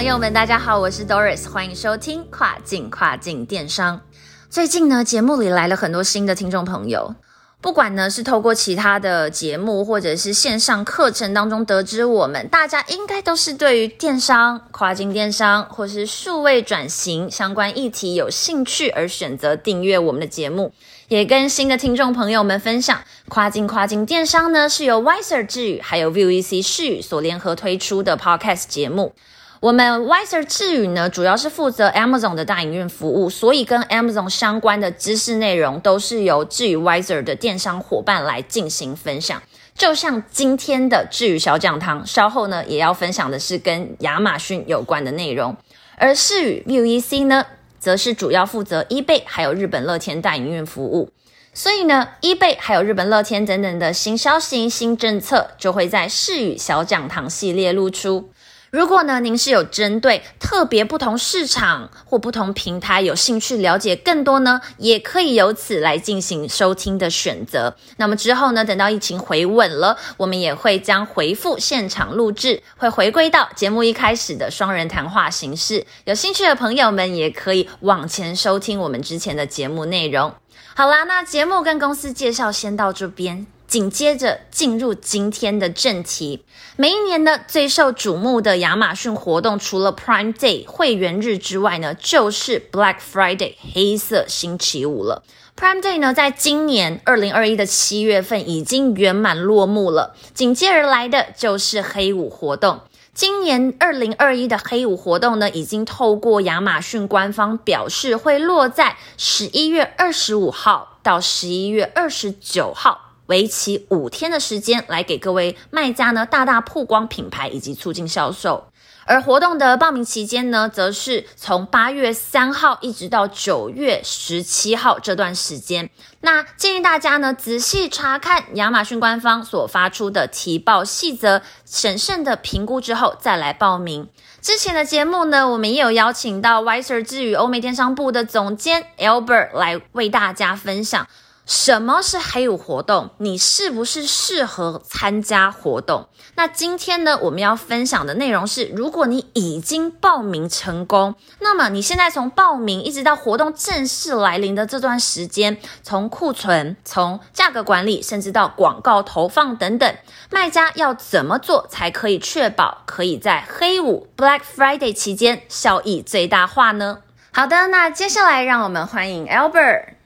朋友们，大家好，我是 Doris，欢迎收听跨境跨境电商。最近呢，节目里来了很多新的听众朋友，不管呢是透过其他的节目，或者是线上课程当中得知，我们大家应该都是对于电商、跨境电商或是数位转型相关议题有兴趣而选择订阅我们的节目。也跟新的听众朋友们分享，跨境跨境电商呢是由 Wiser 智宇还有 VEC 视宇所联合推出的 Podcast 节目。我们 Wiser 智宇呢主要是负责 Amazon 的大营运服务，所以跟 Amazon 相关的知识内容都是由智宇 Wiser 的电商伙伴来进行分享。就像今天的智宇小讲堂，稍后呢也要分享的是跟亚马逊有关的内容，而视宇 VEC 呢。则是主要负责 eBay 还有日本乐天大营运服务，所以呢，eBay 还有日本乐天等等的新消息、新政策就会在世语小讲堂系列露出。如果呢，您是有针对特别不同市场或不同平台有兴趣了解更多呢，也可以由此来进行收听的选择。那么之后呢，等到疫情回稳了，我们也会将回复现场录制，会回归到节目一开始的双人谈话形式。有兴趣的朋友们也可以往前收听我们之前的节目内容。好啦，那节目跟公司介绍先到这边。紧接着进入今天的正题。每一年呢，最受瞩目的亚马逊活动，除了 Prime Day 会员日之外呢，就是 Black Friday 黑色星期五了。Prime Day 呢，在今年二零二一的七月份已经圆满落幕了。紧接而来的就是黑五活动。今年二零二一的黑五活动呢，已经透过亚马逊官方表示，会落在十一月二十五号到十一月二十九号。为期五天的时间，来给各位卖家呢大大曝光品牌以及促进销售。而活动的报名期间呢，则是从八月三号一直到九月十七号这段时间。那建议大家呢仔细查看亚马逊官方所发出的提报细则，审慎的评估之后再来报名。之前的节目呢，我们也有邀请到 Wiser 之语欧美电商部的总监 Albert 来为大家分享。什么是黑五活动？你是不是适合参加活动？那今天呢，我们要分享的内容是：如果你已经报名成功，那么你现在从报名一直到活动正式来临的这段时间，从库存、从价格管理，甚至到广告投放等等，卖家要怎么做才可以确保可以在黑五 Black Friday 期间效益最大化呢？好的，那接下来让我们欢迎 Albert。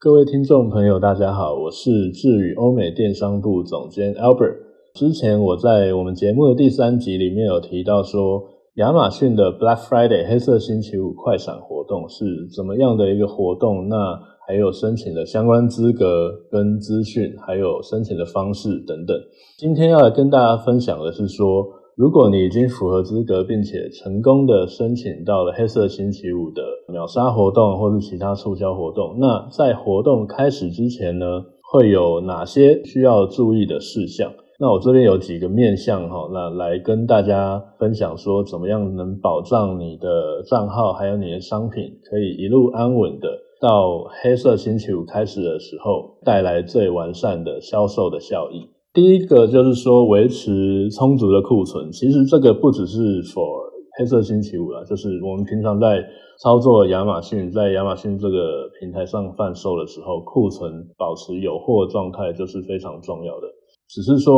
各位听众朋友，大家好，我是智宇欧美电商部总监 Albert。之前我在我们节目的第三集里面有提到说，亚马逊的 Black Friday 黑色星期五快闪活动是怎么样的一个活动？那还有申请的相关资格跟资讯，还有申请的方式等等。今天要来跟大家分享的是说。如果你已经符合资格，并且成功的申请到了黑色星期五的秒杀活动或是其他促销活动，那在活动开始之前呢，会有哪些需要注意的事项？那我这边有几个面向哈，那来跟大家分享说，怎么样能保障你的账号还有你的商品可以一路安稳的到黑色星期五开始的时候，带来最完善的销售的效益。第一个就是说维持充足的库存，其实这个不只是 for 黑色星期五了，就是我们平常在操作亚马逊，在亚马逊这个平台上贩售的时候，库存保持有货状态就是非常重要的。只是说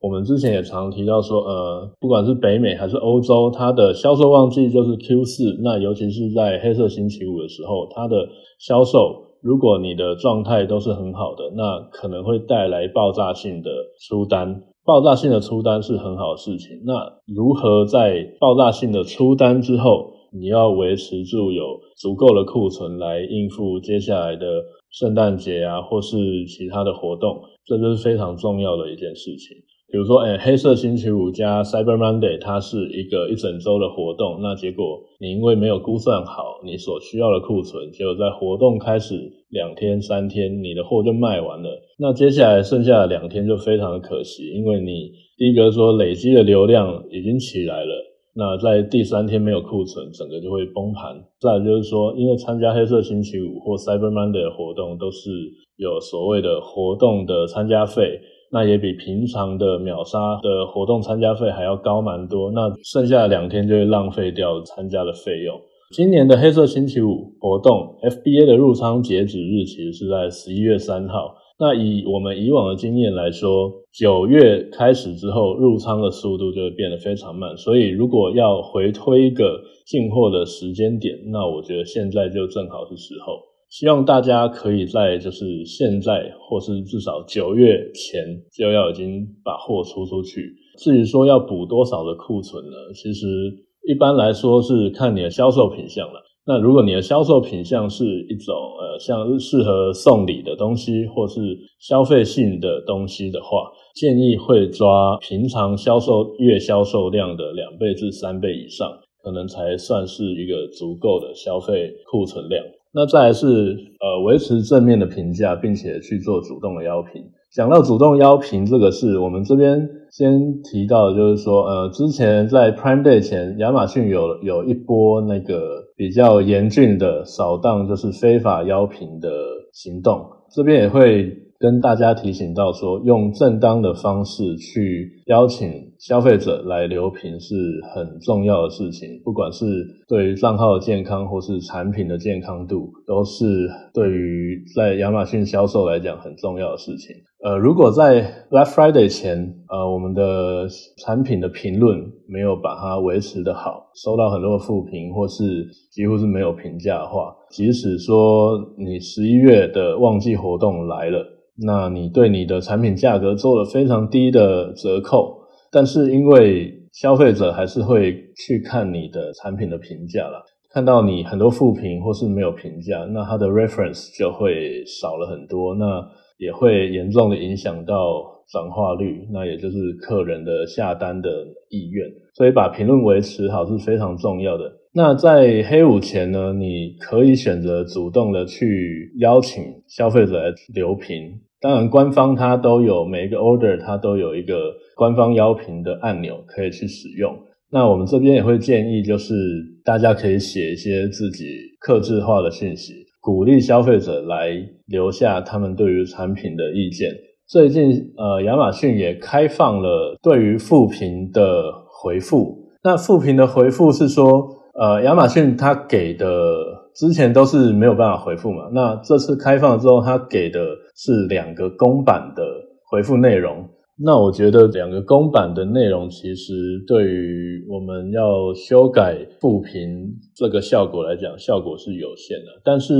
我们之前也常提到说，呃，不管是北美还是欧洲，它的销售旺季就是 Q 四，那尤其是在黑色星期五的时候，它的销售。如果你的状态都是很好的，那可能会带来爆炸性的出单。爆炸性的出单是很好的事情。那如何在爆炸性的出单之后，你要维持住有足够的库存来应付接下来的圣诞节啊，或是其他的活动，这就是非常重要的一件事情。比如说，哎，黑色星期五加 Cyber Monday，它是一个一整周的活动。那结果你因为没有估算好你所需要的库存，结果在活动开始两天、三天，你的货就卖完了。那接下来剩下的两天就非常的可惜，因为你第一个说累积的流量已经起来了，那在第三天没有库存，整个就会崩盘。再就是说，因为参加黑色星期五或 Cyber Monday 的活动，都是有所谓的活动的参加费。那也比平常的秒杀的活动参加费还要高蛮多，那剩下的两天就会浪费掉参加的费用。今年的黑色星期五活动，FBA 的入仓截止日期是在十一月三号。那以我们以往的经验来说，九月开始之后入仓的速度就会变得非常慢，所以如果要回推一个进货的时间点，那我觉得现在就正好是时候。希望大家可以在就是现在，或是至少九月前就要已经把货出出去。至于说要补多少的库存呢？其实一般来说是看你的销售品相了。那如果你的销售品相是一种呃像适合送礼的东西，或是消费性的东西的话，建议会抓平常销售月销售量的两倍至三倍以上，可能才算是一个足够的消费库存量。那再来是呃维持正面的评价，并且去做主动的邀评。讲到主动邀评这个事，我们这边先提到，就是说呃之前在 Prime Day 前，亚马逊有有一波那个比较严峻的扫荡，就是非法邀评的行动。这边也会。跟大家提醒到说，用正当的方式去邀请消费者来留评是很重要的事情，不管是对于账号的健康或是产品的健康度，都是对于在亚马逊销售来讲很重要的事情。呃，如果在 Black Friday 前，呃，我们的产品的评论没有把它维持的好，收到很多的负评或是几乎是没有评价的话，即使说你十一月的旺季活动来了。那你对你的产品价格做了非常低的折扣，但是因为消费者还是会去看你的产品的评价了，看到你很多负评或是没有评价，那它的 reference 就会少了很多，那也会严重的影响到转化率，那也就是客人的下单的意愿，所以把评论维持好是非常重要的。那在黑五前呢，你可以选择主动的去邀请消费者来留评。当然，官方它都有每一个 order，它都有一个官方邀评的按钮可以去使用。那我们这边也会建议，就是大家可以写一些自己克制化的信息，鼓励消费者来留下他们对于产品的意见。最近，呃，亚马逊也开放了对于复评的回复。那复评的回复是说，呃，亚马逊它给的。之前都是没有办法回复嘛，那这次开放之后，他给的是两个公版的回复内容。那我觉得两个公版的内容，其实对于我们要修改复评这个效果来讲，效果是有限的。但是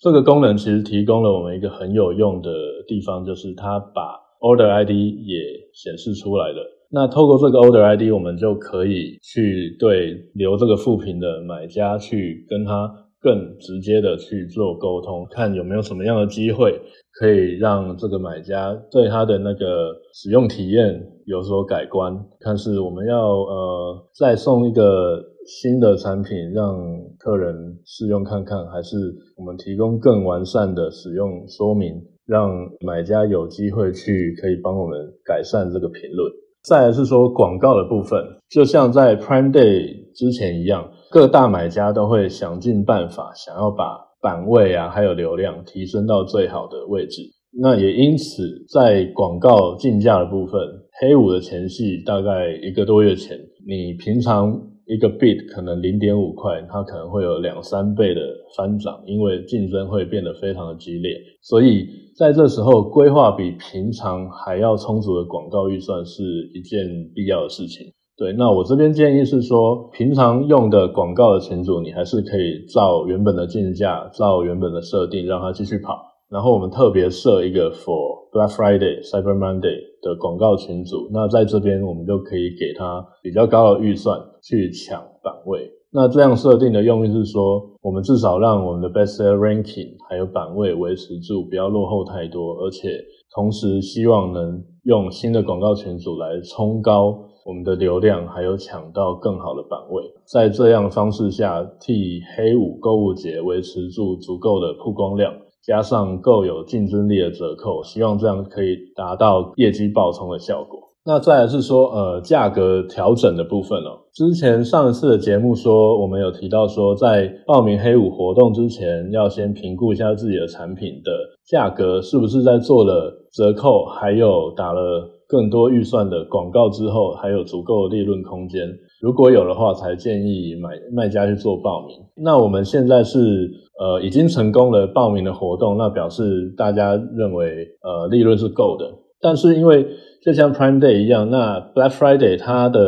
这个功能其实提供了我们一个很有用的地方，就是它把 Order ID 也显示出来了。那透过这个 Order ID，我们就可以去对留这个复评的买家去跟他。更直接的去做沟通，看有没有什么样的机会可以让这个买家对他的那个使用体验有所改观。看是我们要呃再送一个新的产品让客人试用看看，还是我们提供更完善的使用说明，让买家有机会去可以帮我们改善这个评论。再来是说广告的部分，就像在 Prime Day 之前一样。各大买家都会想尽办法，想要把版位啊，还有流量提升到最好的位置。那也因此，在广告竞价的部分，黑五的前戏大概一个多月前，你平常一个 bit 可能零点五块，它可能会有两三倍的翻涨，因为竞争会变得非常的激烈。所以在这时候，规划比平常还要充足的广告预算是一件必要的事情。对，那我这边建议是说，平常用的广告的群组，你还是可以照原本的竞价，照原本的设定，让它继续跑。然后我们特别设一个 for Black Friday、Cyber Monday 的广告群组，那在这边我们就可以给他比较高的预算去抢版位。那这样设定的用意是说，我们至少让我们的 Best Seller Ranking 还有版位维持住，不要落后太多，而且同时希望能用新的广告群组来冲高我们的流量，还有抢到更好的版位。在这样方式下，替黑五购物节维持住足够的曝光量，加上够有竞争力的折扣，希望这样可以达到业绩爆冲的效果。那再来是说，呃，价格调整的部分哦。之前上一次的节目说，我们有提到说，在报名黑五活动之前，要先评估一下自己的产品的价格是不是在做了折扣，还有打了更多预算的广告之后，还有足够的利润空间。如果有的话，才建议买卖家去做报名。那我们现在是呃已经成功了报名的活动，那表示大家认为呃利润是够的，但是因为就像 Prime Day 一样，那 Black Friday 它的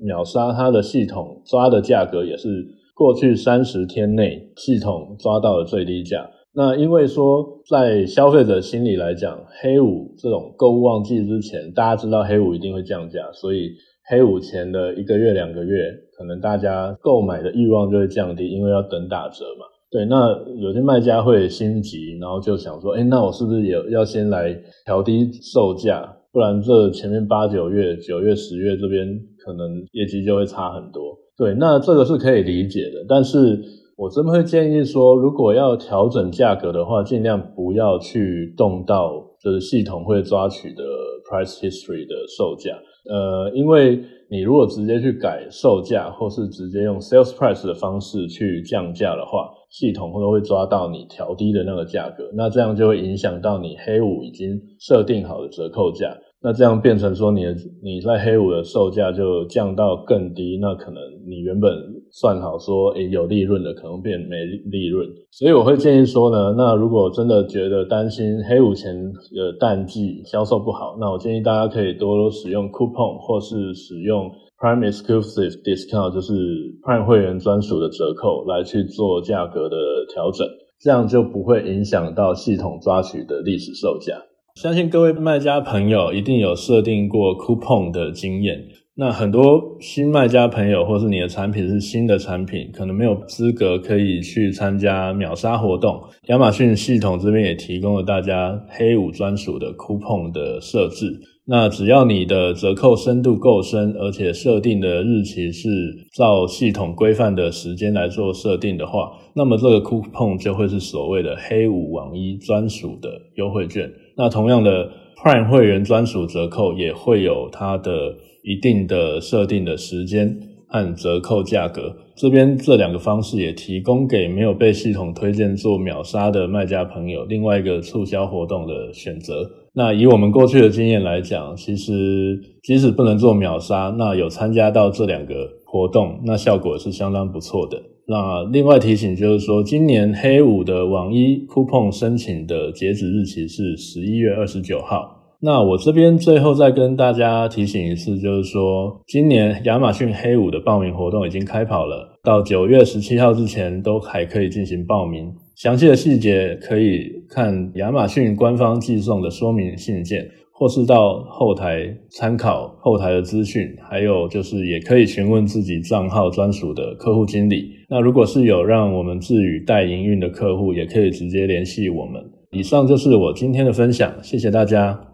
秒杀，它的系统抓的价格也是过去三十天内系统抓到的最低价。那因为说在消费者心里来讲，黑五这种购物旺季之前，大家知道黑五一定会降价，所以黑五前的一个月、两个月，可能大家购买的欲望就会降低，因为要等打折嘛。对，那有些卖家会心急，然后就想说，哎，那我是不是也要先来调低售价？不然这前面八九月、九月、十月这边可能业绩就会差很多。对，那这个是可以理解的。但是我真的会建议说，如果要调整价格的话，尽量不要去动到就是系统会抓取的 price history 的售价。呃，因为你如果直接去改售价，或是直接用 sales price 的方式去降价的话，系统会会抓到你调低的那个价格，那这样就会影响到你黑五已经设定好的折扣价。那这样变成说，你的你在黑五的售价就降到更低，那可能你原本算好说，诶有利润的，可能变没利润。所以我会建议说呢，那如果真的觉得担心黑五前的淡季销售不好，那我建议大家可以多多使用 coupon 或是使用 Prime Exclusive Discount，就是 Prime 会员专属的折扣来去做价格的调整，这样就不会影响到系统抓取的历史售价。相信各位卖家朋友一定有设定过 coupon 的经验。那很多新卖家朋友，或是你的产品是新的产品，可能没有资格可以去参加秒杀活动。亚马逊系统这边也提供了大家黑五专属的 coupon 的设置。那只要你的折扣深度够深，而且设定的日期是照系统规范的时间来做设定的话，那么这个 coupon 就会是所谓的黑五网一专属的优惠券。那同样的，Prime 会员专属折扣也会有它的一定的设定的时间和折扣价格。这边这两个方式也提供给没有被系统推荐做秒杀的卖家朋友另外一个促销活动的选择。那以我们过去的经验来讲，其实即使不能做秒杀，那有参加到这两个活动，那效果是相当不错的。那另外提醒就是说，今年黑五的网一 coupon 申请的截止日期是十一月二十九号。那我这边最后再跟大家提醒一次，就是说，今年亚马逊黑五的报名活动已经开跑了，到九月十七号之前都还可以进行报名。详细的细节可以看亚马逊官方寄送的说明信件。或是到后台参考后台的资讯，还有就是也可以询问自己账号专属的客户经理。那如果是有让我们智宇代营运的客户，也可以直接联系我们。以上就是我今天的分享，谢谢大家。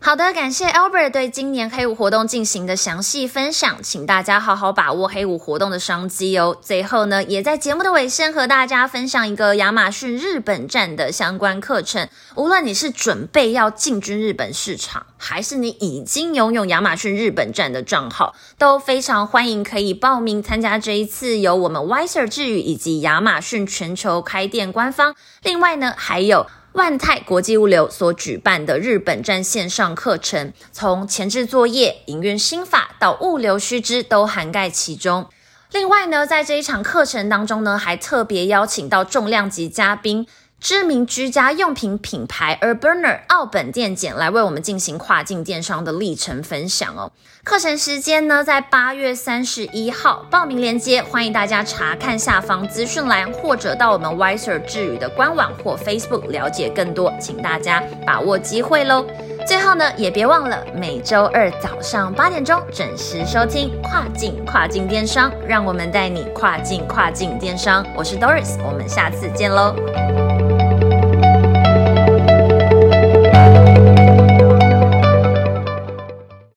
好的，感谢 Albert 对今年黑五活动进行的详细分享，请大家好好把握黑五活动的商机哦。最后呢，也在节目的尾声和大家分享一个亚马逊日本站的相关课程。无论你是准备要进军日本市场，还是你已经拥有亚马逊日本站的账号，都非常欢迎可以报名参加这一次由我们 Wiser 智宇以及亚马逊全球开店官方，另外呢还有。万泰国际物流所举办的日本站线上课程，从前置作业、营运心法到物流须知都涵盖其中。另外呢，在这一场课程当中呢，还特别邀请到重量级嘉宾。知名居家用品品牌 Urbaner 奥本电剪来为我们进行跨境电商的历程分享哦。课程时间呢，在八月三十一号，报名链接欢迎大家查看下方资讯栏，或者到我们 Wiser 智宇的官网或 Facebook 了解更多，请大家把握机会喽。最后呢，也别忘了每周二早上八点钟准时收听跨境跨境电商，让我们带你跨境跨境电商。我是 Doris，我们下次见喽。